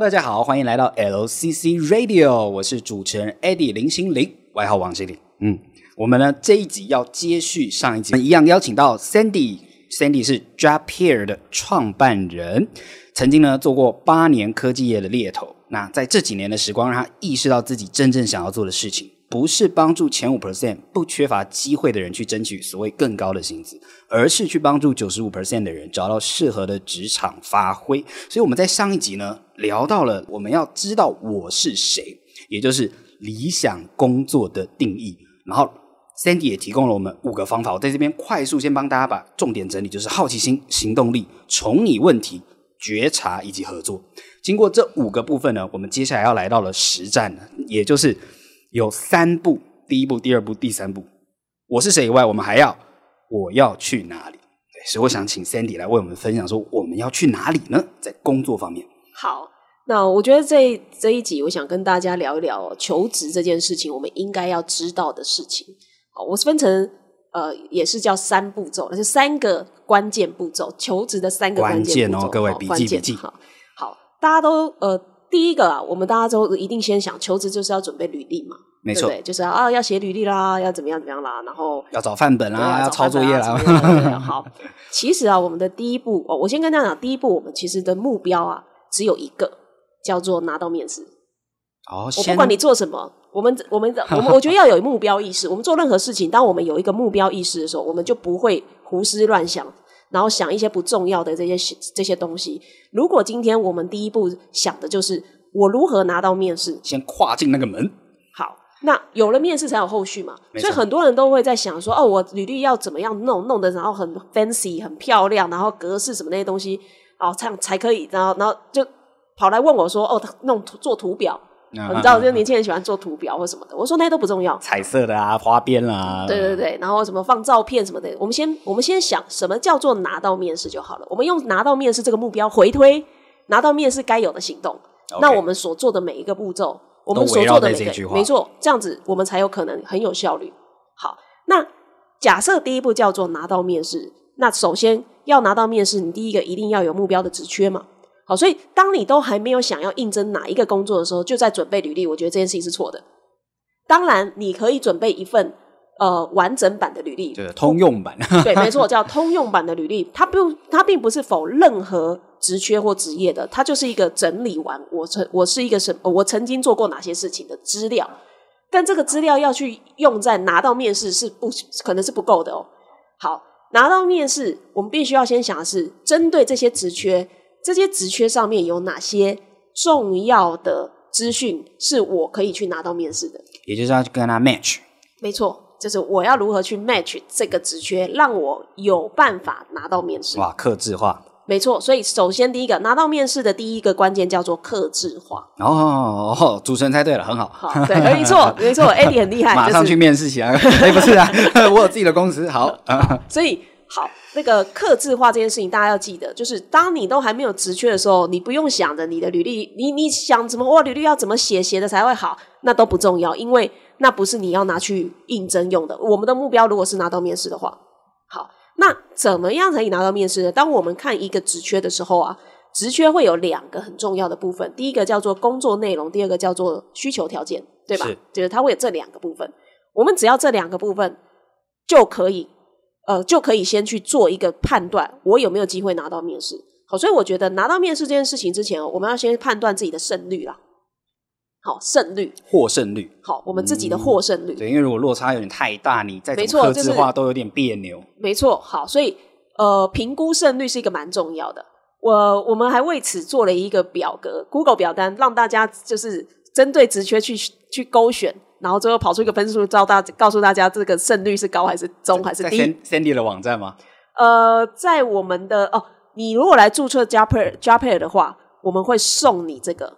大家好，欢迎来到 LCC Radio，我是主持人 Eddie 林心凌，外号王心凌。嗯，我们呢这一集要接续上一集，一样邀请到 Sandy，Sandy 是 Drop Here 的创办人，曾经呢做过八年科技业的猎头。那在这几年的时光，让他意识到自己真正想要做的事情。不是帮助前五 percent 不缺乏机会的人去争取所谓更高的薪资，而是去帮助九十五 percent 的人找到适合的职场发挥。所以我们在上一集呢聊到了我们要知道我是谁，也就是理想工作的定义。然后 Sandy 也提供了我们五个方法，我在这边快速先帮大家把重点整理，就是好奇心、行动力、从你问题、觉察以及合作。经过这五个部分呢，我们接下来要来到了实战，也就是。有三步，第一步、第二步、第三步。我是谁以外，我们还要我要去哪里？对，所以我想请 Sandy 来为我们分享说，我们要去哪里呢？在工作方面。好，那我觉得这这一集，我想跟大家聊一聊求职这件事情，我们应该要知道的事情。好，我是分成呃，也是叫三步骤，那是三个关键步骤，求职的三个关键步骤。关键哦，各位笔记笔记。好，好，大家都呃，第一个啊，我们大家都一定先想，求职就是要准备履历嘛。没错，对，就是啊，要写履历啦，要怎么样怎么样啦，然后要找范本啦，要，要抄作业啦。好，其实啊，我们的第一步哦，我先跟大家讲，第一步我们其实的目标啊，只有一个，叫做拿到面试。哦，我不管你做什么，我们我们我们我觉得要有目标意识。我们做任何事情，当我们有一个目标意识的时候，我们就不会胡思乱想，然后想一些不重要的这些这些东西。如果今天我们第一步想的就是我如何拿到面试，先跨进那个门。那有了面试才有后续嘛，所以很多人都会在想说，哦，我履历要怎么样弄，弄得然后很 fancy、很漂亮，然后格式什么那些东西，哦，这样才可以，然后然后就跑来问我说，哦，他弄做图表，啊、你知道，这些年轻人喜欢做图表或什么的，我说那些都不重要，彩色的啊，花边啊，对对对，然后什么放照片什么的，我们先我们先想什么叫做拿到面试就好了，我们用拿到面试这个目标回推拿到面试该有的行动.那我们所做的每一个步骤。我们所做的每个，没错，这样子我们才有可能很有效率。好，那假设第一步叫做拿到面试，那首先要拿到面试，你第一个一定要有目标的职缺嘛。好，所以当你都还没有想要应征哪一个工作的时候，就在准备履历，我觉得这件事情是错的。当然，你可以准备一份呃完整版的履历，对，通用版，对，没错，叫通用版的履历，它不，它并不是否任何。职缺或职业的，它就是一个整理完我曾我是一个什我曾经做过哪些事情的资料，但这个资料要去用在拿到面试是不可能是不够的哦。好，拿到面试，我们必须要先想的是针对这些职缺，这些职缺上面有哪些重要的资讯是我可以去拿到面试的，也就是要去跟他 match。没错，就是我要如何去 match 这个职缺，让我有办法拿到面试。哇，克制化。没错，所以首先第一个拿到面试的第一个关键叫做克制化。哦，哦，主持人猜对了，很好。好，对，没错，没错，Eddie 很厉害，马上去面试起来。哎，不是啊，我有自己的公司。好，好，所以好，那个克制化这件事情，大家要记得，就是当你都还没有职缺的时候，你不用想着你的履历，你你想怎么哇，履历要怎么写写的才会好，那都不重要，因为那不是你要拿去应征用的。我们的目标如果是拿到面试的话，好。那怎么样才可以拿到面试呢？当我们看一个职缺的时候啊，职缺会有两个很重要的部分，第一个叫做工作内容，第二个叫做需求条件，对吧？是，就是它会有这两个部分。我们只要这两个部分就可以，呃，就可以先去做一个判断，我有没有机会拿到面试。好，所以我觉得拿到面试这件事情之前，我们要先判断自己的胜率啦。好，胜率，获胜率。好，我们自己的获胜率。嗯、对，因为如果落差有点太大，你再怎么客制化都有点别扭。没错，好，所以呃，评估胜率是一个蛮重要的。我我们还为此做了一个表格，Google 表单，让大家就是针对职缺去去勾选，然后最后跑出一个分数，招大告诉大家这个胜率是高还是中还是低。在 Sandy 的网站吗？呃，在我们的哦，你如果来注册 Jobhere Jobhere 的话，我们会送你这个。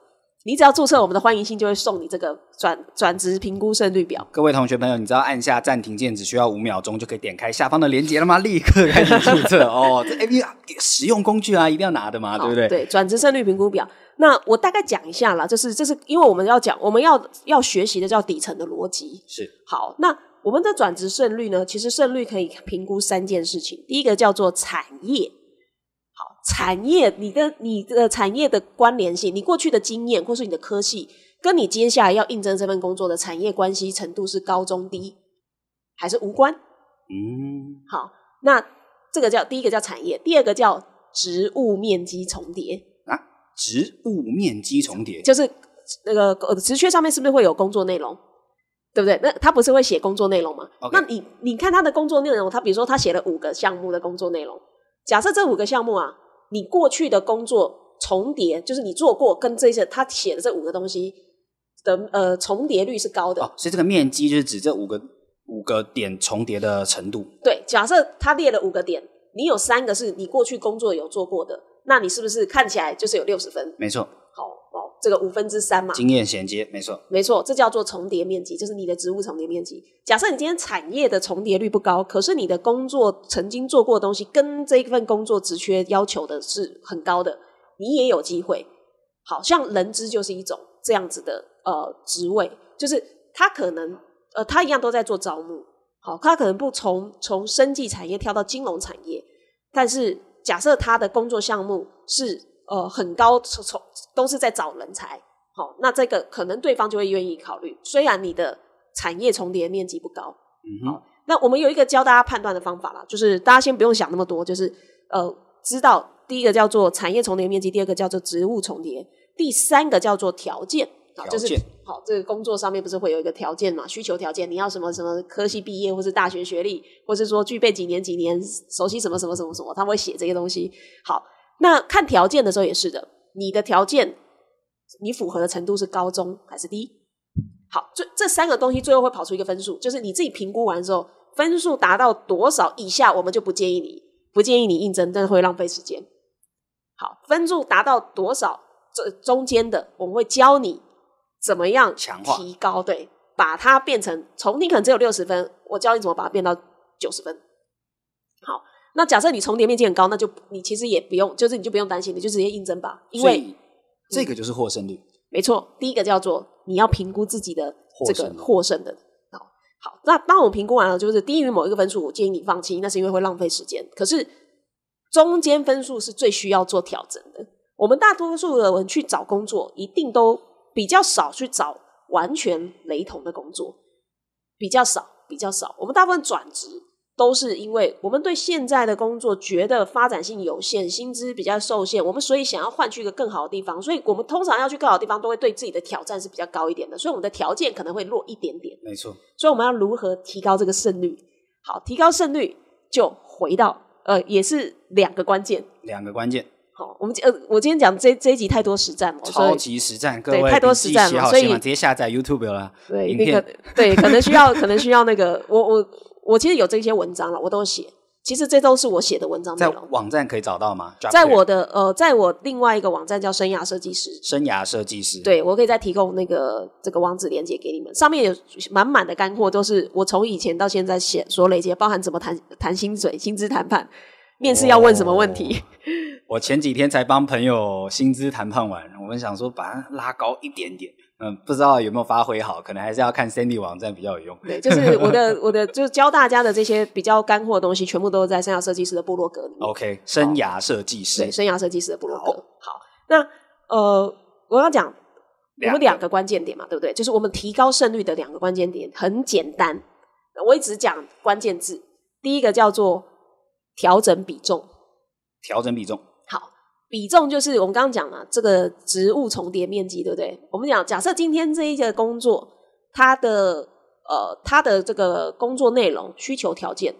你只要注册我们的欢迎信，就会送你这个转转职评估胜率表。各位同学朋友，你知道按下暂停键只需要五秒钟就可以点开下方的链接了吗？立刻开始注册哦！这 A P P 使用工具啊，一定要拿的嘛，对不对？对，转职胜率评估表。那我大概讲一下啦，就是这是因为我们要讲，我们要要学习的叫底层的逻辑。是。好，那我们的转职胜率呢？其实胜率可以评估三件事情。第一个叫做产业。好，产业，你的你的产业的关联性，你过去的经验，或是你的科系，跟你接下来要应征这份工作的产业关系程度是高中低，还是无关？嗯，好，那这个叫第一个叫产业，第二个叫职务面积重叠啊，职务面积重叠就是那个呃职缺上面是不是会有工作内容？对不对？那他不是会写工作内容吗？Okay. 那你你看他的工作内容，他比如说他写了五个项目的工作内容，假设这五个项目啊，你过去的工作重叠，就是你做过跟这些他写的这五个东西的呃重叠率是高的。哦，所以这个面积就是指这五个五个点重叠的程度。对，假设他列了五个点，你有三个是你过去工作有做过的，那你是不是看起来就是有六十分？没错。这个五分之三嘛，经验衔接，没错，没错，这叫做重叠面积，就是你的职务重叠面积。假设你今天产业的重叠率不高，可是你的工作曾经做过的东西跟这一份工作职缺要求的是很高的，你也有机会。好像人资就是一种这样子的呃职位，就是他可能呃他一样都在做招募，好，他可能不从从生技产业跳到金融产业，但是假设他的工作项目是。呃，很高，从从都是在找人才，好，那这个可能对方就会愿意考虑。虽然你的产业重叠面积不高，嗯哼，好，那我们有一个教大家判断的方法啦，就是大家先不用想那么多，就是呃，知道第一个叫做产业重叠面积，第二个叫做职务重叠，第三个叫做条件，好，就是好，这个工作上面不是会有一个条件嘛？需求条件，你要什么什么科系毕业，或是大学学历，或是说具备几年几年熟悉什么什么什么什么，他会写这些东西，好。那看条件的时候也是的，你的条件你符合的程度是高中还是低？好，这这三个东西最后会跑出一个分数，就是你自己评估完之后，分数达到多少以下，我们就不建议你，不建议你应征，但是会浪费时间。好，分数达到多少，这中间的我们会教你怎么样强化提高，对，把它变成从你可能只有六十分，我教你怎么把它变到九十分。好。那假设你重叠面积很高，那就你其实也不用，就是你就不用担心，你就直接应征吧。因为这个就是获胜率。嗯，没错，第一个叫做你要评估自己的这个获胜的。好，好，那当我们评估完了，就是低于某一个分数，我建议你放弃，那是因为会浪费时间。可是中间分数是最需要做调整的。我们大多数的人去找工作，一定都比较少去找完全雷同的工作，比较少，比较少。我们大部分转职。都是因为我们对现在的工作觉得发展性有限，薪资比较受限，我们所以想要换去一个更好的地方，所以我们通常要去更好的地方，都会对自己的挑战是比较高一点的，所以我们的条件可能会弱一点点。没错，所以我们要如何提高这个胜率？好，提高胜率就回到呃，也是两个关键，两个关键。好，我们呃，我今天讲这这一集太多实战了，超级实战，各位对太多实战了，所以直接下载 YouTube 了。对，那个对，可能需要，可能需要那个我我。我其实有这些文章了，我都写。其实这都是我写的文章内容。在网站可以找到吗？在我的呃，在我另外一个网站叫生涯设计师。生涯设计师。对，我可以再提供那个这个网址连接给你们，上面有满满的干货，都是我从以前到现在写所累积，包含怎么谈谈薪水、薪资谈判、面试要问什么问题。哦、我前几天才帮朋友薪资谈判完，我们想说把它拉高一点点。嗯，不知道有没有发挥好，可能还是要看 Sandy 网站比较有用。对，就是我的 我的就是教大家的这些比较干货的东西，全部都是在生涯设计师的部落格里面。OK，生涯设计师，对，生涯设计师的部落格。好，好，那呃，我要讲我们两个关键点嘛，对不对？就是我们提高胜率的两个关键点，很简单，我一直讲关键字。第一个叫做调整比重，调整比重。比重就是我们刚刚讲了这个职务重叠面积，对不对？我们讲，假设今天这一个工作，它的呃，它的这个工作内容、需求条件，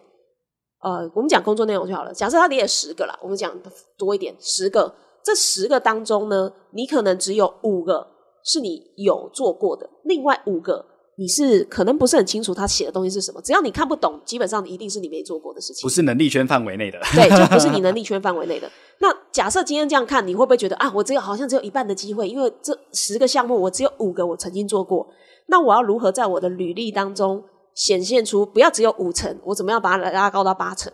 呃，我们讲工作内容就好了。假设它列了十个啦，我们讲多一点，十个。这十个当中呢，你可能只有五个是你有做过的，另外五个。你是可能不是很清楚他写的东西是什么，只要你看不懂，基本上一定是你没做过的事情，不是能力圈范围内的。对，就不是你能力 圈范围内的。那假设今天这样看，你会不会觉得啊，我只有好像只有一半的机会，因为这十个项目我只有五个我曾经做过，那我要如何在我的履历当中显现出不要只有五成，我怎么样把它拉高到八成？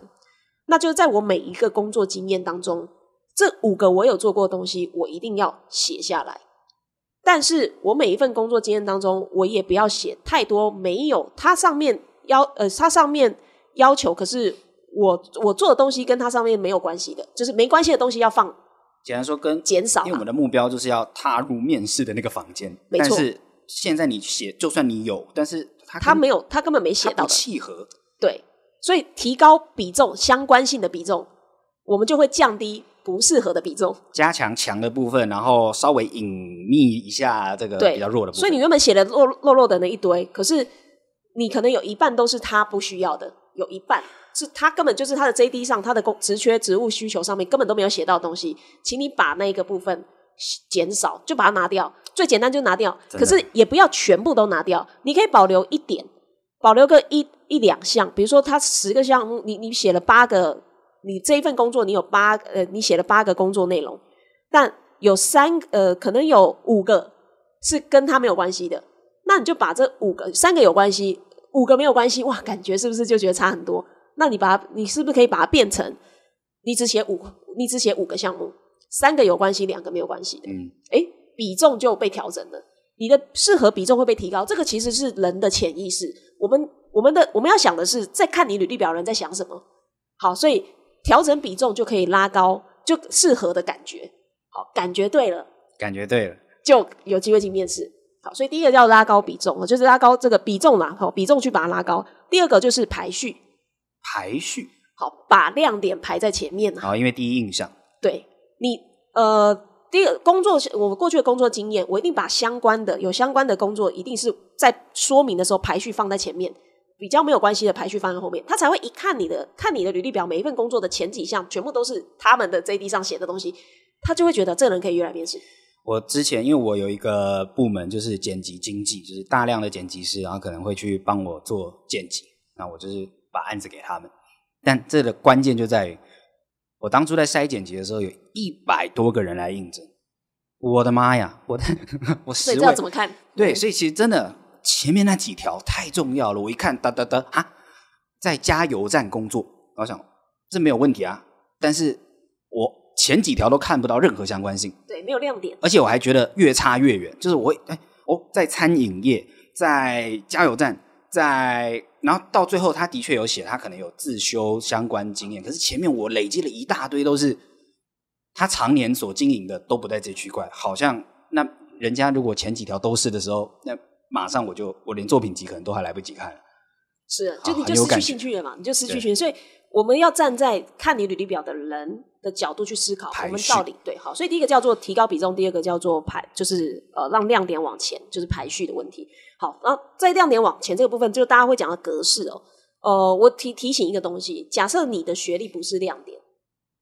那就是在我每一个工作经验当中，这五个我有做过的东西，我一定要写下来。但是我每一份工作经验当中，我也不要写太多没有它上面要呃，它上面要求，可是我我做的东西跟它上面没有关系的，就是没关系的东西要放。简单说，跟减少，因为我们的目标就是要踏入面试的那个房间。没错。但是现在你写，就算你有，但是他他没有，他根本没写到。契合。对，所以提高比重，相关性的比重，我们就会降低不适合的比重，加强强的部分，然后稍微隐秘一下这个比较弱的部分。所以你原本写的弱弱弱的那一堆，可是你可能有一半都是他不需要的，有一半。是他根本就是他的 JD 上，他的工职缺职务需求上面根本都没有写到东西，请你把那个部分减少，就把它拿掉。最简单就拿掉，可是也不要全部都拿掉，你可以保留一点，保留个一一两项。比如说，他十个项目，你你写了八个，你这一份工作你有八呃，你写了八个工作内容，但有三呃，可能有五个是跟他没有关系的，那你就把这五个三个有关系，五个没有关系，哇，感觉是不是就觉得差很多？那你把它，你是不是可以把它变成，你只写五，你只写五个项目，三个有关系，两个没有关系的，嗯，诶，比重就被调整了，你的适合比重会被提高，这个其实是人的潜意识，我们我们的我们要想的是，在看你履历表人在想什么，好，所以调整比重就可以拉高，就适合的感觉，好，感觉对了，感觉对了，就有机会进面试，好，所以第一个叫拉高比重，就是拉高这个比重嘛，好，比重去把它拉高，第二个就是排序。排序。好，把亮点排在前面好，因为第一印象。对你，呃，第一个工作，我过去的工作经验，我一定把相关的、有相关的工作，一定是在说明的时候排序放在前面，比较没有关系的排序放在后面，他才会一看你的，看你的履历表，每一份工作的前几项全部都是他们的 JD 上写的东西，他就会觉得这个人可以约来面试。我之前因为我有一个部门就是剪辑经济，就是大量的剪辑师，然后可能会去帮我做剪辑，那我就是。把案子给他们，但这个关键就在于，我当初在筛剪辑的时候，有一百多个人来应征。我的妈呀！我的 我十位，所以这要怎么看？对，所以其实真的前面那几条太重要了。我一看，哒哒哒啊，在加油站工作，我想这没有问题啊。但是我前几条都看不到任何相关性，对，没有亮点。而且我还觉得越差越远，就是我哎哦，在餐饮业，在加油站。在，然后到最后，他的确有写，他可能有自修相关经验。可是前面我累积了一大堆，都是他常年所经营的都不在这区块。好像那人家如果前几条都是的时候，那马上我就我连作品集可能都还来不及看了。是，就你就失去兴趣了嘛？你就失去兴趣。所以我们要站在看你履历表的人的角度去思考，我们到底对好。所以第一个叫做提高比重，第二个叫做排，就是呃让亮点往前，就是排序的问题。好，然后在亮点往前这个部分，就是大家会讲的格式哦。呃，我提提醒一个东西，假设你的学历不是亮点，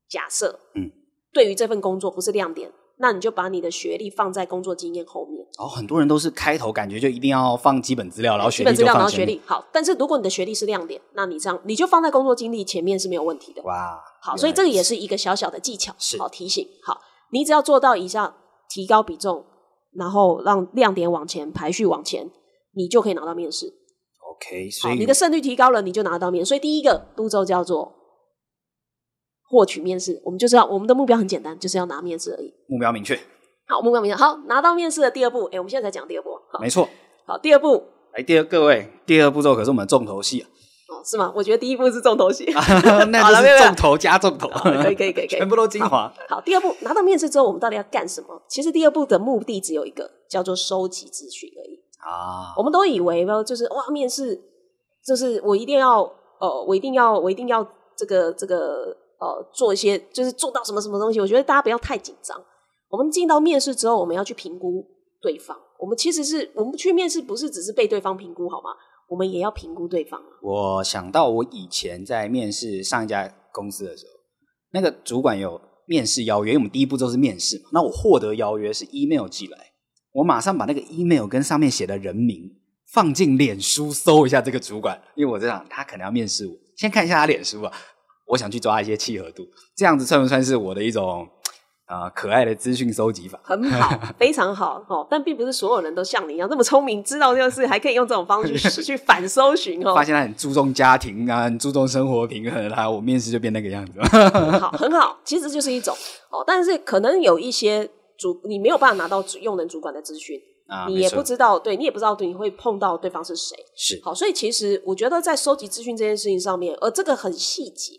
假设，嗯，对于这份工作不是亮点，那你就把你的学历放在工作经验后面。哦，很多人都是开头感觉就一定要放基本资料，然后学历基本资料，然后学历。好，但是如果你的学历是亮点，那你这样你就放在工作经历前面是没有问题的。哇，好，所以这个也是一个小小的技巧，是好提醒。好，你只要做到以上，提高比重，然后让亮点往前排序往前。你就可以拿到面试，OK，所以你的胜率提高了，你就拿到面。所以第一个步骤叫做获取面试，我们就知道我们的目标很简单，就是要拿面试而已。目标明确，好，目标明确，好，拿到面试的第二步，哎，我们现在才讲第二步，好没错，好，第二步，来，第二各位，第二步骤可是我们重头戏啊，哦，是吗？我觉得第一步是重头戏 那就是重头加重头，可以可以可以，全部都精华。好，第二步拿到面试之后，我们到底要干什么？其实第二步的目的只有一个，叫做收集资讯而已。啊，我们都以为呢，就是哇，面试就是我一定要呃，我一定要我一定要这个这个呃，做一些就是做到什么什么东西。我觉得大家不要太紧张。我们进到面试之后，我们要去评估对方。我们其实是我们去面试，不是只是被对方评估好吗？我们也要评估对方。我想到我以前在面试上一家公司的时候，那个主管有面试邀约，因为我们第一步就是面试嘛。那我获得邀约是 email 寄来。我马上把那个 email 跟上面写的人名放进脸书搜一下这个主管，因为我在想他可能要面试我，先看一下他脸书啊，我想去抓一些契合度，这样子算不算是我的一种啊、呃、可爱的资讯收集法？很好，非常好哦，但并不是所有人都像你一样这么聪明，知道这个事还可以用这种方式去 去反搜寻哦。发现他很注重家庭啊，很注重生活平衡啊，我面试就变那个样子。很好，很好，其实就是一种哦，但是可能有一些。主你没有办法拿到用人主管的资讯，啊，你也不知道，对你也不知道你会碰到对方是谁。是好，所以其实我觉得在收集资讯这件事情上面，而这个很细节，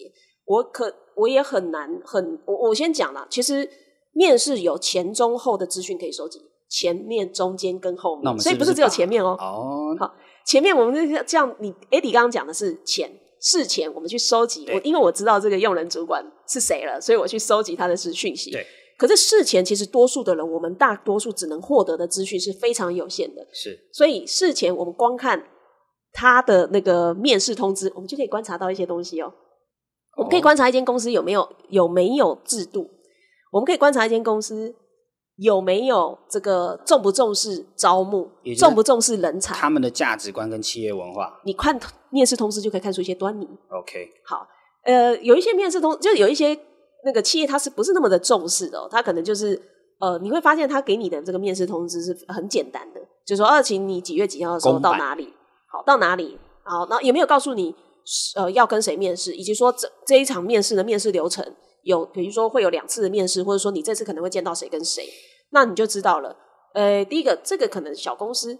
我可我也很难很我我先讲啦，其实面试有前中后的资讯可以收集，前面、中间跟后面，所以不是只有前面哦。哦，好，前面我们这样，你 Eddie 刚刚讲的是前事前，我们去收集，我因为我知道这个用人主管是谁了，所以我去收集他的资讯息。对，可是事前其实多数的人，我们大多数只能获得的资讯是非常有限的，是所以事前我们光看他的那个面试通知，我们就可以观察到一些东西哦。我们可以观察一间公司有没有有没有制度，我们可以观察一间公司有没有这个重不重视招募重不重视人才。他们的价值观跟企业文化。你看面试通知就可以看出一些端倪。OK，好，呃，有一些面试通，就有一些那个企业，它是不是那么的重视的、哦？它可能就是呃，你会发现他给你的这个面试通知是很简单的，就是说，二、啊、请你几月几号的时候到哪里？好，到哪里？好，然后也没有告诉你呃要跟谁面试，以及说这这一场面试的面试流程有，比如说会有两次的面试，或者说你这次可能会见到谁跟谁，那你就知道了。呃，第一个，这个可能小公司。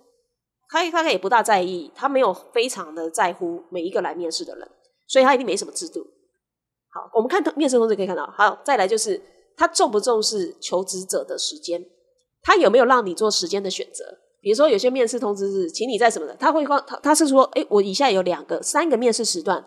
他大概也不大在意，他没有非常的在乎每一个来面试的人，所以他一定没什么制度。好，我们看面试通知可以看到，好，再来就是他重不重视求职者的时间，他有没有让你做时间的选择？比如说有些面试通知是，请你在什么的，他会他他是说，哎，我以下有两个、三个面试时段，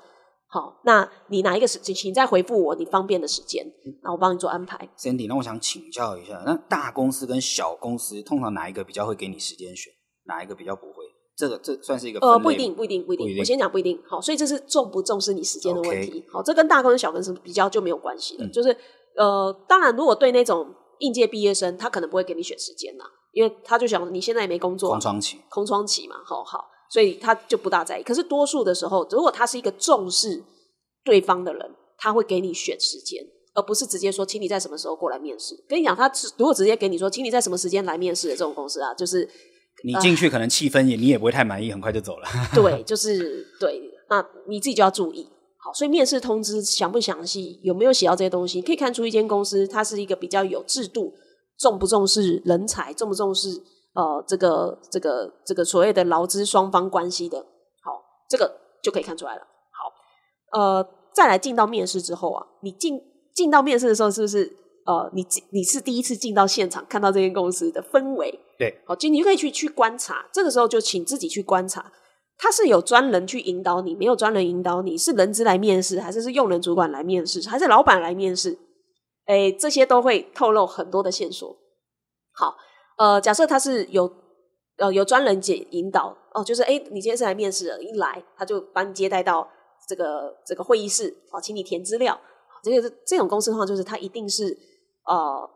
好，那你哪一个时间，请再回复我你方便的时间，那我帮你做安排。Sandy，那我想请教一下，那大公司跟小公司通常哪一个比较会给你时间选？哪一个比较不会？这个这算是一个呃，不一定，不一定，不一定。一定我先讲不一定。好，所以这是重不重视你时间的问题。好，这跟大公司、小公司比较就没有关系了。嗯就是呃，当然，如果对那种应届毕业生，他可能不会给你选时间啦，因为他就想你现在也没工作，空窗期。空窗期嘛，好好，所以他就不大在意。可是多数的时候，如果他是一个重视对方的人，他会给你选时间，而不是直接说，请你在什么时候过来面试。跟你讲，他如果直接给你说，请你在什么时间来面试的这种公司啊，就是。你进去可能气氛也你也不会太满意，很快就走了。对，就是对，那你自己就要注意。好，所以面试通知详不详细，有没有写到这些东西，可以看出一间公司它是一个比较有制度，重不重视人才，重不重视呃这个这个这个所谓的劳资双方关系的。好，这个就可以看出来了。好，呃，再来进到面试之后啊，你进进到面试的时候，是不是呃你你是第一次进到现场，看到这间公司的氛围？对，好，就你就可以去去观察，这个时候就请自己去观察，他是有专人去引导你，没有专人引导你，是人资来面试，还是是用人主管来面试，还是老板来面试？哎，这些都会透露很多的线索。好，呃，假设他是有呃有专人解引导哦，就是哎，你今天是来面试的，一来他就把你接待到这个这个会议室，好，请你填资料。这个这种公司的话，就是他一定是呃。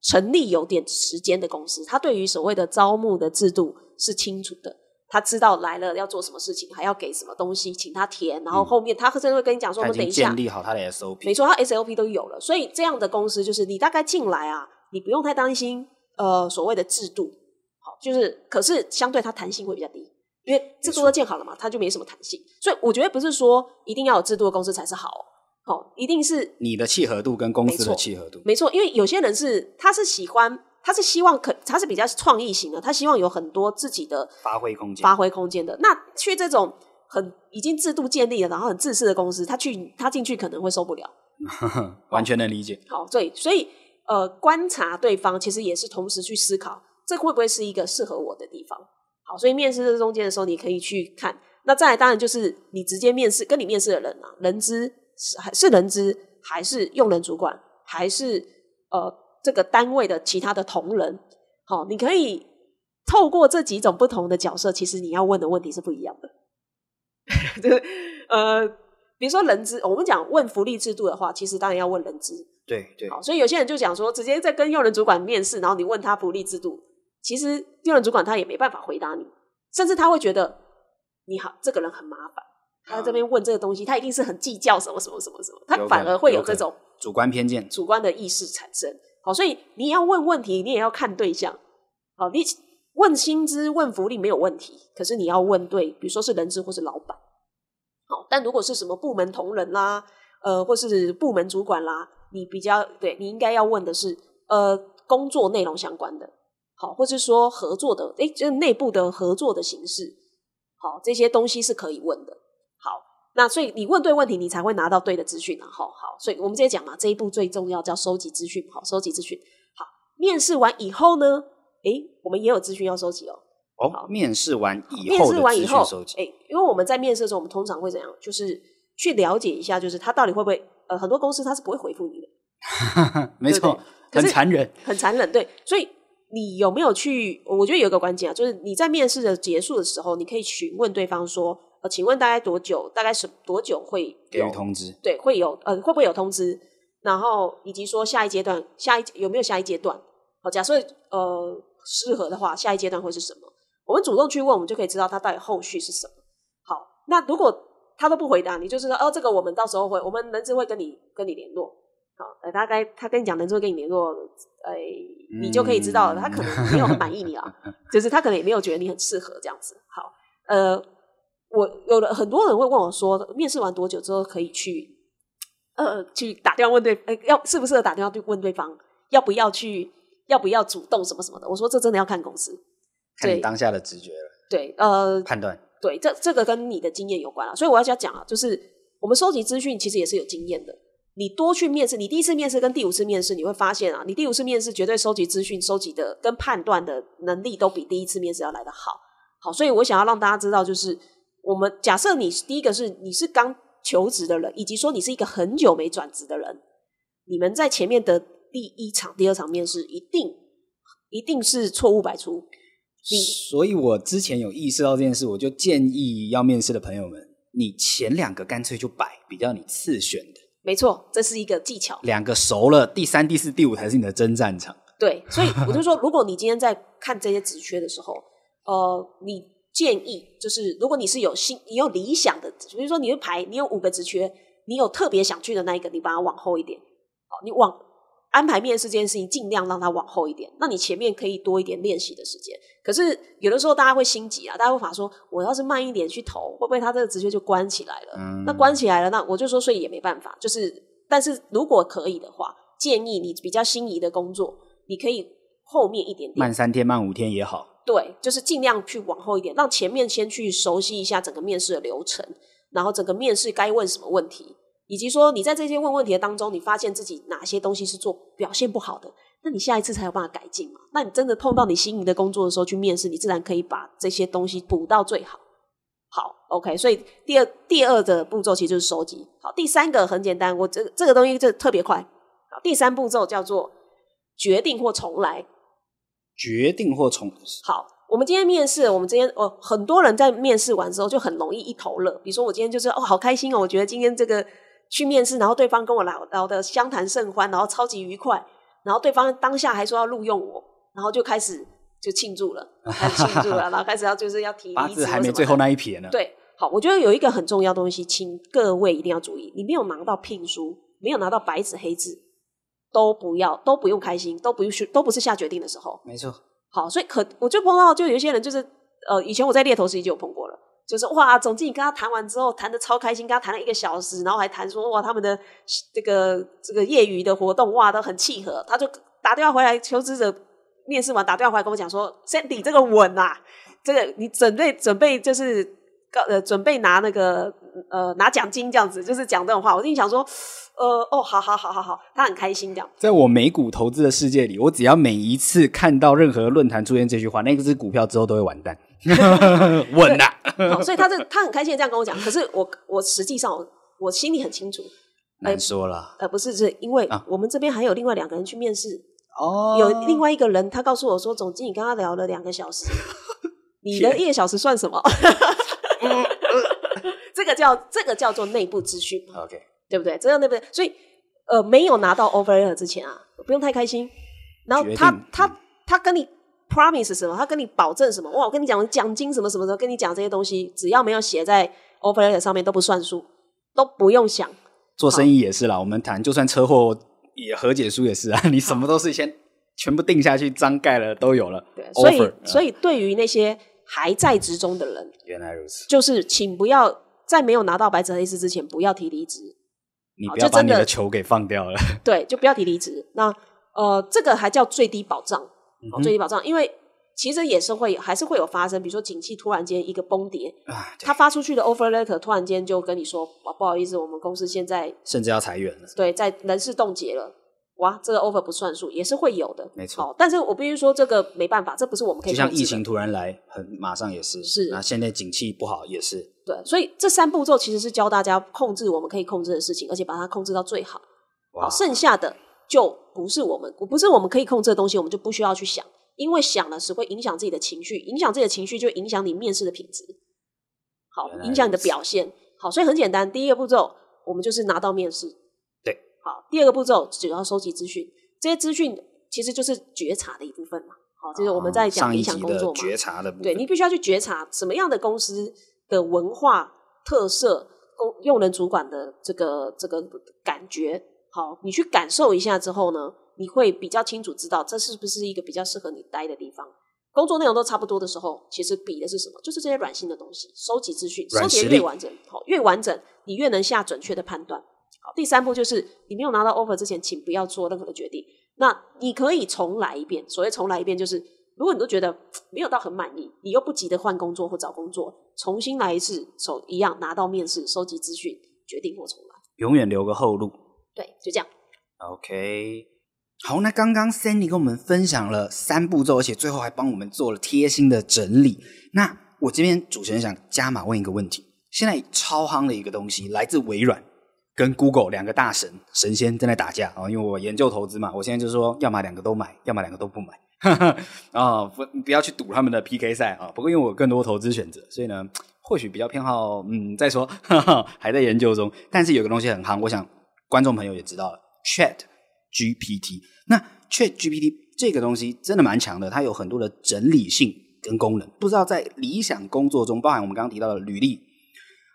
成立有点时间的公司，他对于所谓的招募的制度是清楚的，他知道来了要做什么事情，还要给什么东西，请他填，然后后面他甚至会跟你讲说，我们等一下建立好他的 SOP，没错，他 SOP 都有了，所以这样的公司就是你大概进来啊，你不用太担心呃所谓的制度，好，就是可是相对它弹性会比较低，因为制度都建好了嘛，它就没什么弹性，所以我觉得不是说一定要有制度的公司才是好。哦，一定是你的契合度跟公司的契合度，没错，因为有些人是他是喜欢，他是希望可他是比较创意型的，他希望有很多自己的发挥空间，发挥空间的。那去这种很已经制度建立了，然后很自私的公司，他去他进去可能会受不了，完全能理解。好，所以所以呃，观察对方其实也是同时去思考，这会不会是一个适合我的地方？好，所以面试这中间的时候，你可以去看。那再来，当然就是你直接面试跟你面试的人啊，人资。是还是人资，还是用人主管，还是呃这个单位的其他的同仁？好，你可以透过这几种不同的角色，其实你要问的问题是不一样的。就是呃，比如说人资，我们讲问福利制度的话，其实当然要问人资。对对。好，所以有些人就讲说，直接在跟用人主管面试，然后你问他福利制度，其实用人主管他也没办法回答你，甚至他会觉得你好，这个人很麻烦。他这边问这个东西，他一定是很计较什么什么什么什么，他反而会有这种主观偏见、主观的意识产生。好，所以你要问问题，你也要看对象。好，你问薪资、问福利没有问题，可是你要问对，比如说是人资或是老板。好，但如果是什么部门同仁啦，呃，或是部门主管啦，你比较对，你应该要问的是呃工作内容相关的。好，或是说合作的，诶，就是内部的合作的形式，好，这些东西是可以问的。好，那所以你问对问题，你才会拿到对的资讯啊。好好，所以我们直接讲嘛，这一步最重要叫收集资讯。好，收集资讯。好，面试完以后呢，诶，我们也有资讯要收集哦。哦，面试完以后，面试完以后，诶，因为我们在面试的时候，我们通常会怎样？就是去了解一下，就是他到底会不会？呃，很多公司他是不会回复你的。没错，很残忍，很残忍。对，所以你有没有去？我觉得有一个关键啊，就是你在面试的结束的时候，你可以询问对方说：“呃，请问大概多久？大概是多久会给予通知？对，会有呃，会不会有通知？然后以及说下一阶段，下一有没有下一阶段？好，假设呃适合的话，下一阶段会是什么？”我们主动去问，我们就可以知道他到底后续是什么。好，那如果他都不回答，你就是说，哦，这个我们到时候会，我们人资会跟你跟你联络。好，呃，大概他跟你讲人资会跟你联络，哎，你就可以知道了，他可能没有很满意你啊，就是他可能也没有觉得你很适合这样子。好，呃，我有了很多人会问我说，面试完多久之后可以去，呃，去打电话问对，哎，要适不适合打电话去问对方，要不要去，要不要主动什么什么的？我说这真的要看公司。看你当下的直觉了，对，呃，判断，对，这这个跟你的经验有关啊，所以我要讲讲啊，就是我们收集资讯其实也是有经验的。你多去面试，你第一次面试跟第五次面试，你会发现啊，你第五次面试绝对收集资讯、收集的跟判断的能力都比第一次面试要来得好。好，所以我想要让大家知道，就是我们假设你第一个是你是刚求职的人，以及说你是一个很久没转职的人，你们在前面的第一场、第二场面试一定一定是错误百出。所以，我之前有意识到这件事，我就建议要面试的朋友们，你前两个干脆就摆，比较你次选的。没错，这是一个技巧。两个熟了，第三、第四、第五才是你的真战场。对，所以我就说，如果你今天在看这些职缺的时候，呃，你建议就是，如果你是有心，你有理想的，比如说你会排，你有五个职缺，你有特别想去的那一个，你把它往后一点。好，你往。安排面试这件事情，尽量让它往后一点。那你前面可以多一点练习的时间。可是有的时候大家会心急啊，大家会法说，我要是慢一点去投，会不会他这个职缺就关起来了？嗯。那关起来了，那我就说，所以也没办法。就是，但是如果可以的话，建议你比较心仪的工作，你可以后面一点点，慢三天、慢五天也好。对，就是尽量去往后一点，让前面先去熟悉一下整个面试的流程，然后整个面试该问什么问题。以及说你在这些问问题的当中，你发现自己哪些东西是做表现不好的，那你下一次才有办法改进嘛？那你真的碰到你心仪的工作的时候去面试，你自然可以把这些东西补到最好。好，OK，所以第二第二的步骤其实就是收集。好，第三个很简单，我这这个东西就特别快。好，第三步骤叫做决定或重来。决定或从。好，我们今天面试，我们今天哦，很多人在面试完之后就很容易一头热。比如说我今天就是哦，好开心哦，我觉得今天这个。去面试，然后对方跟我聊聊的相谈甚欢，然后超级愉快，然后对方当下还说要录用我，然后就开始就庆祝了，开始庆祝了，然后开始要就是要提离字还没最后那一撇呢。对，好，我觉得有一个很重要的东西，请各位一定要注意，你没有拿到聘书，没有拿到白纸黑字，都不要，都不用开心，都不用去，都不是下决定的时候。没错。好，所以可我就碰到，就有一些人就是，呃，以前我在猎头时期就有碰过了。就是哇，总经理跟他谈完之后，谈的超开心，跟他谈了一个小时，然后还谈说哇，他们的这个这个业余的活动哇都很契合。他就打电话回来，求职者面试完打电话回来跟我讲说，Sandy 这个稳啊，这个你准备准备就是告呃准备拿那个呃拿奖金这样子，就是讲这种话。我心里想说，呃哦，好好好好好，他很开心这样。在我美股投资的世界里，我只要每一次看到任何论坛出现这句话，那个只股票之后都会完蛋。稳呐、啊，好，所以他这他很开心的这样跟我讲。可是我我实际上我心里很清楚，难说了。呃，不是，是因为我们这边还有另外两个人去面试。哦，有另外一个人，他告诉我说，总经理跟他聊了两个小时，你的一个小时算什么？这个叫这个叫做内部资讯。OK，对不对？这样对不对，所以呃，没有拿到 offer 之前啊，不用太开心。然后他他他跟你。Promise 什么？他跟你保证什么？哇！我跟你讲奖金什么什么的，跟你讲这些东西，只要没有写在 offer letter 上面都不算数，都不用想。做生意也是啦，我们谈就算车祸也和解书也是啊，你什么都是先全部定下去，章盖了都有了。对，所以所以对于那些还在职中的人，原来如此，就是请不要在没有拿到白纸黑字之前不要提离职，你不要把你的球给放掉了。对，就不要提离职。那呃，这个还叫最低保障。哦，最低保障，因为其实也是会还是会有发生，比如说景气突然间一个崩跌，啊，他发出去的 offer letter 突然间就跟你说，不好意思，我们公司现在甚至要裁员了，对，在人事冻结了。哇，这个 offer 不算数，也是会有的，没错。但是我必须说，这个没办法，这不是我们可以。就像疫情突然来，很马上也是。是。那现在景气不好也是。对，所以这三步骤其实是教大家控制我们可以控制的事情，而且把它控制到最好。好，剩下的就不是我们，不是我们可以控制的东西，我们就不需要去想，因为想了是会影响自己的情绪，影响自己的情绪就影响你面试的品质。好，影响你的表现。好，所以很简单，第一个步骤我们就是拿到面试。对。好，第二个步骤主要收集资讯。这些资讯其实就是觉察的一部分嘛，好，就是我们在讲理想工作嘛，觉察的部分，对，你必须要去觉察什么样的公司的文化特色，工用人主管的这个这个感觉，好，你去感受一下之后呢，你会比较清楚知道这是不是一个比较适合你待的地方。工作内容都差不多的时候，其实比的是什么？就是这些软性的东西，收集资讯，收集越完整，好，越完整，你越能下准确的判断。第三步就是，你没有拿到 offer 之前，请不要做任何的决定。那你可以重来一遍。所谓重来一遍，就是如果你都觉得没有到很满意，你又不急着换工作或找工作，重新来一次，手一样拿到面试，收集资讯，决定或重来，永远留个后路。对，就这样。OK，好，那刚刚 Sandy 跟我们分享了三步骤，而且最后还帮我们做了贴心的整理。那我这边主持人想加码问一个问题：现在超夯的一个东西，来自微软。跟 Google 两个大神神仙正在打架啊！因为我研究投资嘛，我现在就是说，要么两个都买，要么两个都不买。啊，不不要去赌他们的 PK 赛啊！不过因为我有更多投资选择，所以呢，或许比较偏好嗯，再说哈哈，还在研究中。但是有个东西很夯，我想观众朋友也知道了，Chat GPT。那 Chat GPT 这个东西真的蛮强的，它有很多的整理性跟功能。不知道在理想工作中，包含我们刚刚提到的履历、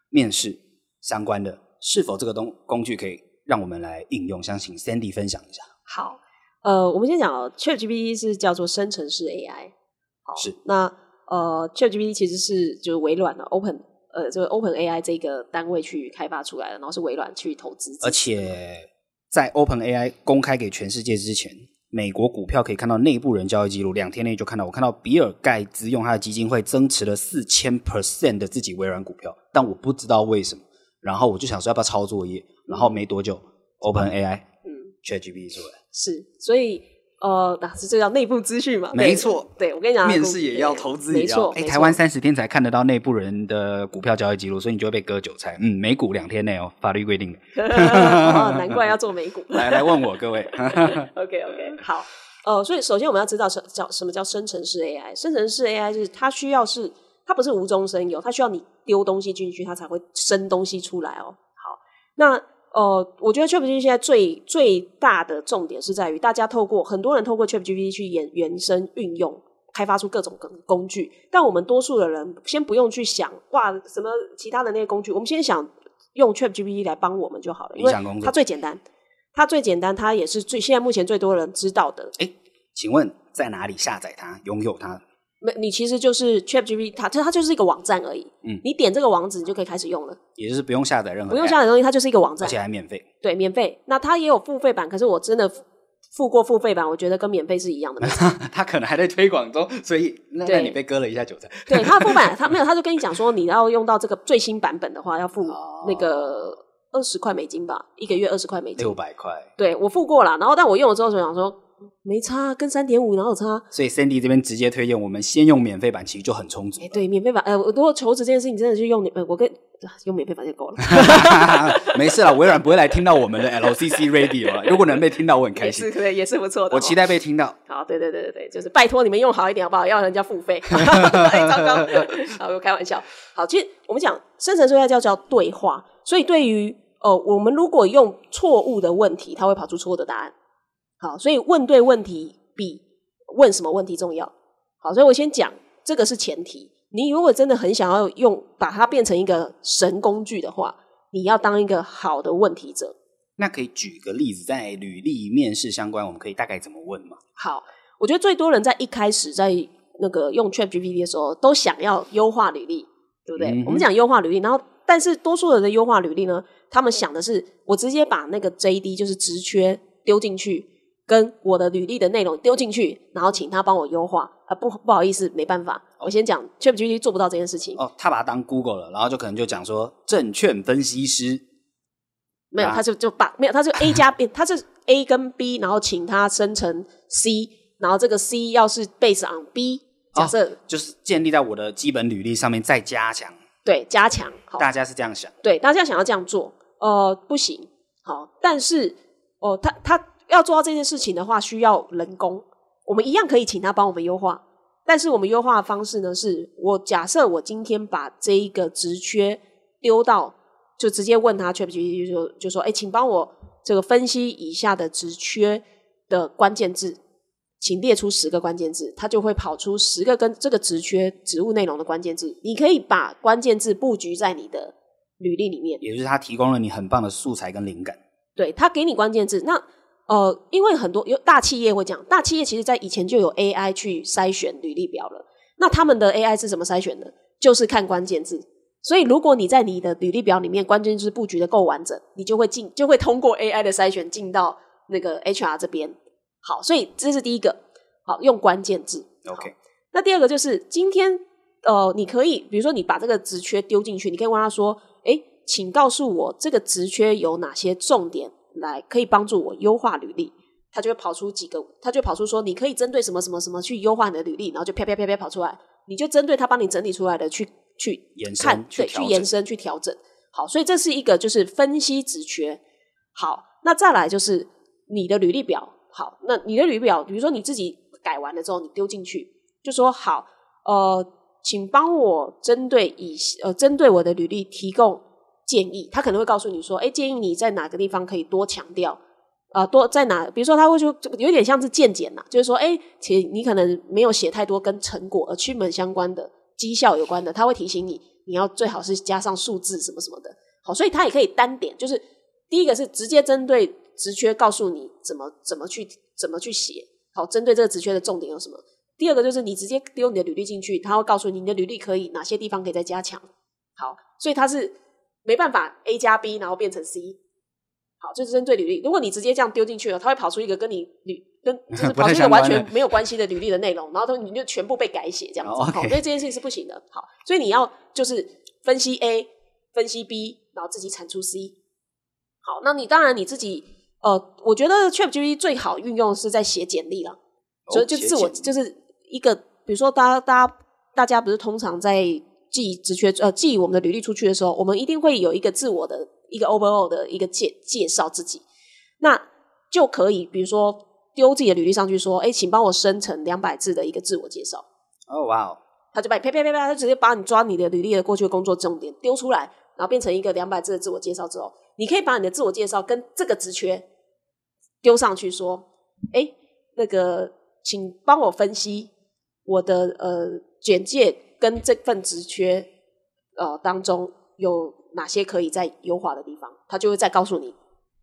面试相关的。是否这个东工具可以让我们来应用？想请 Sandy 分享一下。好，呃，我们先讲哦，ChatGPT 是叫做生成式 AI。好，是那呃，ChatGPT 其实是就是微软的 Open 呃，这个 Open AI 这个单位去开发出来的，然后是微软去投资。而且在 Open AI 公开给全世界之前，美国股票可以看到内部人交易记录，两天内就看到，我看到比尔盖茨用他的基金会增持了四千 percent 的自己微软股票，但我不知道为什么。然后我就想说要不要抄作业，然后没多久、嗯、，Open AI，嗯，ChatGPT 出来，是，所以呃，那这叫内部资讯嘛？没错，对，我跟你讲，面试也要，投资也要，哎，台湾三十天才看得到内部人的股票交易记录，所以你就会被割韭菜。嗯，美股两天内哦，法律规定的。哦，难怪要做美股。来来问我各位。OK OK，好，呃，所以首先我们要知道什叫什么叫生成式 AI？生成式 AI 就是它需要是。它不是无中生有，它需要你丢东西进去，它才会生东西出来哦。好，那呃，我觉得 ChatGPT 现在最最大的重点是在于，大家透过很多人透过 ChatGPT 去延延伸运用，开发出各种工具。但我们多数的人先不用去想哇，什么其他的那些工具，我们先想用 ChatGPT 来帮我们就好了，因为它最简单，它最简单，它也是最现在目前最多人知道的。哎，请问在哪里下载它，拥有它？没，你其实就是 ChatGPT，它它就是一个网站而已。嗯，你点这个网址，你就可以开始用了。也就是不用下载任何，不用下载东西，它就是一个网站，而且还免费。对，免费。那它也有付费版，可是我真的付过付费版，我觉得跟免费是一样的。它可能还在推广中，所以那那你被割了一下韭菜。对，它付版，它没有，他就跟你讲说，你要用到这个最新版本的话，要付那个二十块美金吧，一个月二十块美金，六百块。对，我付过了，然后但我用了之后就想说。没差，跟三点五哪有差？所以 Sandy 这边直接推荐我们先用免费版，其实就很充足。哎，对，免费版，呃，如果求职这件事情真的是用，呃，我跟用免费版就够了。没事了，微软不会来听到我们的 LCC Radio 了。如果能被听到，我很开心。是，可以，也是不错的。我期待被听到。好，对对对对对，就是拜托你们用好一点好不好？要人家付费。哎，糟糕，好，我开玩笑。好，其实我们讲生成说要叫叫对话，所以对于呃，我们如果用错误的问题，它会跑出错误的答案。好，所以问对问题比问什么问题重要。好，所以我先讲这个是前提。你如果真的很想要用把它变成一个神工具的话，你要当一个好的问题者。那可以举个例子，在履历面试相关，我们可以大概怎么问吗？好，我觉得最多人在一开始在那个用 ChatGPT 的时候，都想要优化履历，对不对？嗯、我们讲优化履历，然后但是多数人的优化履历呢，他们想的是我直接把那个 JD 就是职缺丢进去。跟我的履历的内容丢进去，然后请他帮我优化。啊，不不好意思，没办法，我先讲，ChatGPT 做不到这件事情。哦，他把它当 Google 了，然后就可能就讲说证券分析师，没有，他就就把没有，他就 A 加 B，他是 A 跟 B，然后请他生成 C，然后这个 C 要是 base on B，假设、哦、就是建立在我的基本履历上面再加强，对，加强，好，大家是这样想，对，大家想要这样做，呃，不行，好，但是哦、呃，他他。要做到这件事情的话，需要人工。我们一样可以请他帮我们优化，但是我们优化的方式呢，是我假设我今天把这一个职缺丢到，就直接问他，ChatGPT 就说就说，哎，请帮我这个分析以下的职缺的关键字，请列出十个关键字，它就会跑出十个跟这个职缺职务内容的关键字。你可以把关键字布局在你的履历里面，也就是他提供了你很棒的素材跟灵感。对，他给你关键字，那。呃，因为很多有大企业会讲，大企业其实在以前就有 AI 去筛选履历表了。那他们的 AI 是怎么筛选的？就是看关键字。所以如果你在你的履历表里面关键字布局的够完整，你就会进，就会通过 AI 的筛选进到那个 HR 这边。好，所以这是第一个。好，用关键字。OK。那第二个就是今天，呃，你可以比如说你把这个职缺丢进去，你可以问他说：“诶，请告诉我这个职缺有哪些重点？”来可以帮助我优化履历，他就会跑出几个，他就会跑出说，你可以针对什么什么什么去优化你的履历，然后就啪啪啪啪跑出来，你就针对他帮你整理出来的去去看，对，去延伸去调整。好，所以这是一个就是分析职缺。好，那再来就是你的履历表。好，那你的履历表，比如说你自己改完了之后，你丢进去，就说好，呃，请帮我针对以呃针对我的履历提供。建议他可能会告诉你说：“哎，建议你在哪个地方可以多强调啊、多在哪？比如说，他会说有点像是见解呐，就是说，哎，其实你可能没有写太多跟成果、而区门相关的绩效有关的，他会提醒你，你要最好是加上数字什么什么的。好，所以他也可以单点，就是第一个是直接针对职缺告诉你怎么怎么去怎么去写。好，针对这个职缺的重点有什么？第二个就是你直接丢你的履历进去，他会告诉你你的履历可以哪些地方可以再加强。好，所以他是。没办法，A 加 B，然后变成 C，好，就是针对履历。如果你直接这样丢进去了，它会跑出一个跟你履跟 就是跑出一个完全没有关系的履历的内容，然后它你就全部被改写这样子。Oh. 好，所以这件事情是不行的。好，所以你要就是分析 A，分析 B，然后自己产出 C。好，那你当然你自己呃，我觉得 ChatGPT 最好运用是在写简历了，所以就自我就是一个，比如说大家大家大家不是通常在。寄职缺呃，寄我们的履历出去的时候，我们一定会有一个自我的一个 overall 的一个介介绍自己，那就可以比如说丢自己的履历上去说，哎，请帮我生成两百字的一个自我介绍。哦，哇哦，他就把你啪啪啪啪，他直接把你抓你的履历的过去的工作重点丢出来，然后变成一个两百字的自我介绍之后，你可以把你的自我介绍跟这个职缺丢上去说，哎，那个请帮我分析我的呃简介。跟这份职缺，呃，当中有哪些可以再优化的地方，他就会再告诉你。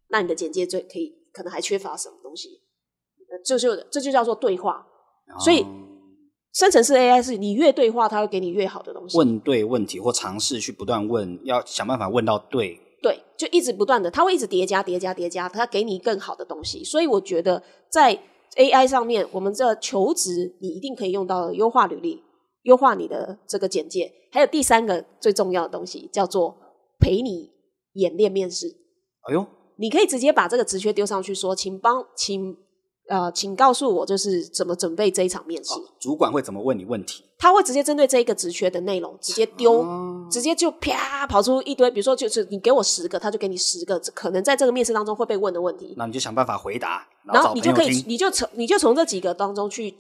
那你的简介最可以，可能还缺乏什么东西？这就这就叫做对话。哦、所以，生成式 AI 是你越对话，它会给你越好的东西。问对问题或尝试去不断问，要想办法问到对。对，就一直不断的，它会一直叠加、叠加、叠加，它给你更好的东西。所以，我觉得在 AI 上面，我们这求职，你一定可以用到优化履历。优化你的这个简介，还有第三个最重要的东西叫做陪你演练面试。哎呦，你可以直接把这个职缺丢上去，说，请帮，请呃，请告诉我，就是怎么准备这一场面试。哦，主管会怎么问你问题？他会直接针对这一个职缺的内容直接丢，哦，直接就啪跑出一堆，比如说就是你给我十个，他就给你十个可能在这个面试当中会被问的问题。那你就想办法回答，然后，然后你就可以，你就从你就从这几个当中去，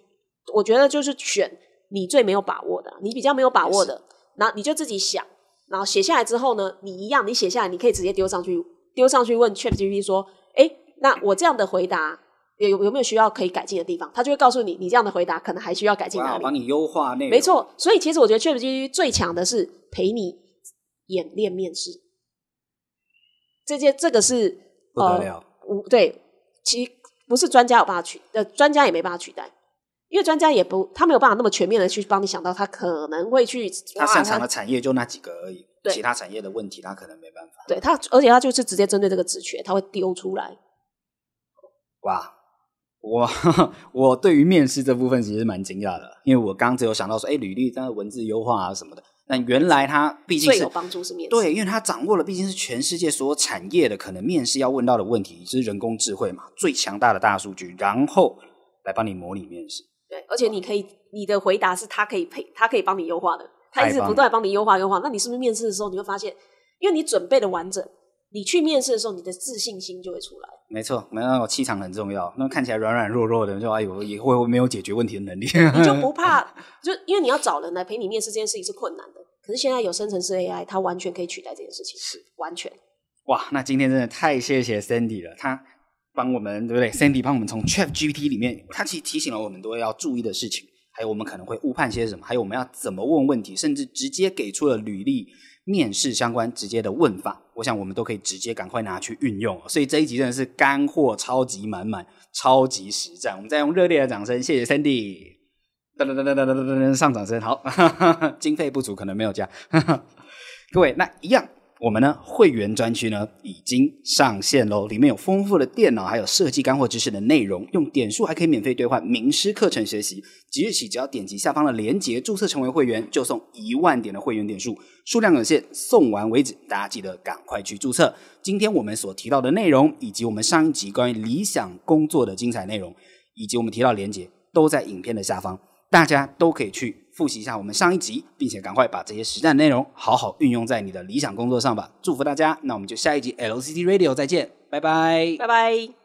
我觉得就是选。你最没有把握的，你比较没有把握的，然后你就自己想，然后写下来之后呢，你一样，你写下来，你可以直接丢上去，丢上去问 ChatGPT 说，哎，那我这样的回答有有没有需要可以改进的地方？他就会告诉你，你这样的回答可能还需要改进哪里，帮你优化内容。没错，所以其实我觉得 ChatGPT 最强的是陪你演练面试，这件这个是不得了，呃，对，其实不是专家有办法取，呃，专家也没办法取代。因为专家也不，他没有办法那么全面的去帮你想到，他可能会去他擅长的产业就那几个而已，对其他产业的问题他可能没办法。对他，而且他就是直接针对这个职缺，他会丢出来。哇，我 我对于面试这部分其实蛮惊讶的，因为我刚刚只有想到说，哎，履历这样文字优化啊什么的。但原来他毕竟是最有帮助是面试，对，因为他掌握了毕竟是全世界所有产业的可能面试要问到的问题，就是人工智慧嘛，最强大的大数据，然后来帮你模拟面试。对，而且你可以，你的回答是他可以配，他可以帮你优化的，他一直不断帮你优化优化。那你是不是面试的时候你会发现，因为你准备的完整，你去面试的时候，你的自信心就会出来。没错，没有气场很重要。那看起来软软弱弱的，就哎呦，以后会没有解决问题的能力。你就不 怕，就因为你要找人来陪你面试这件事情是困难的。可是现在有生成式 AI，它完全可以取代这件事情，是完全。哇，那今天真的太谢谢 Sandy 了，他帮我们，对不对？Sandy 帮我们从 Chat GPT 里面，他其实提醒了我们都要注意的事情，还有我们可能会误判些什么，还有我们要怎么问问题，甚至直接给出了履历、面试相关直接的问法，我想我们都可以直接赶快拿去运用。所以这一集真的是干货超级满满，超级实战。我们再用热烈的掌声，谢谢 Sandy。噔噔噔噔噔噔噔上掌声，好，哈哈哈，经费不足可能没有加，哈哈。各位，那一样，我们呢会员专区呢已经上线喽，里面有丰富的电脑还有设计干货知识的内容，用点数还可以免费兑换名师课程学习。即日起，只要点击下方的链接注册成为会员，就送一万点的会员点数，数量有限，送完为止，大家记得赶快去注册。今天我们所提到的内容，以及我们上一集关于理想工作的精彩内容，以及我们提到的链接，都在影片的下方。大家都可以去复习一下我们上一集，并且赶快把这些实战内容好好运用在你的理想工作上吧。祝福大家，那我们就下一集 LCT Radio 再见，拜拜，拜拜。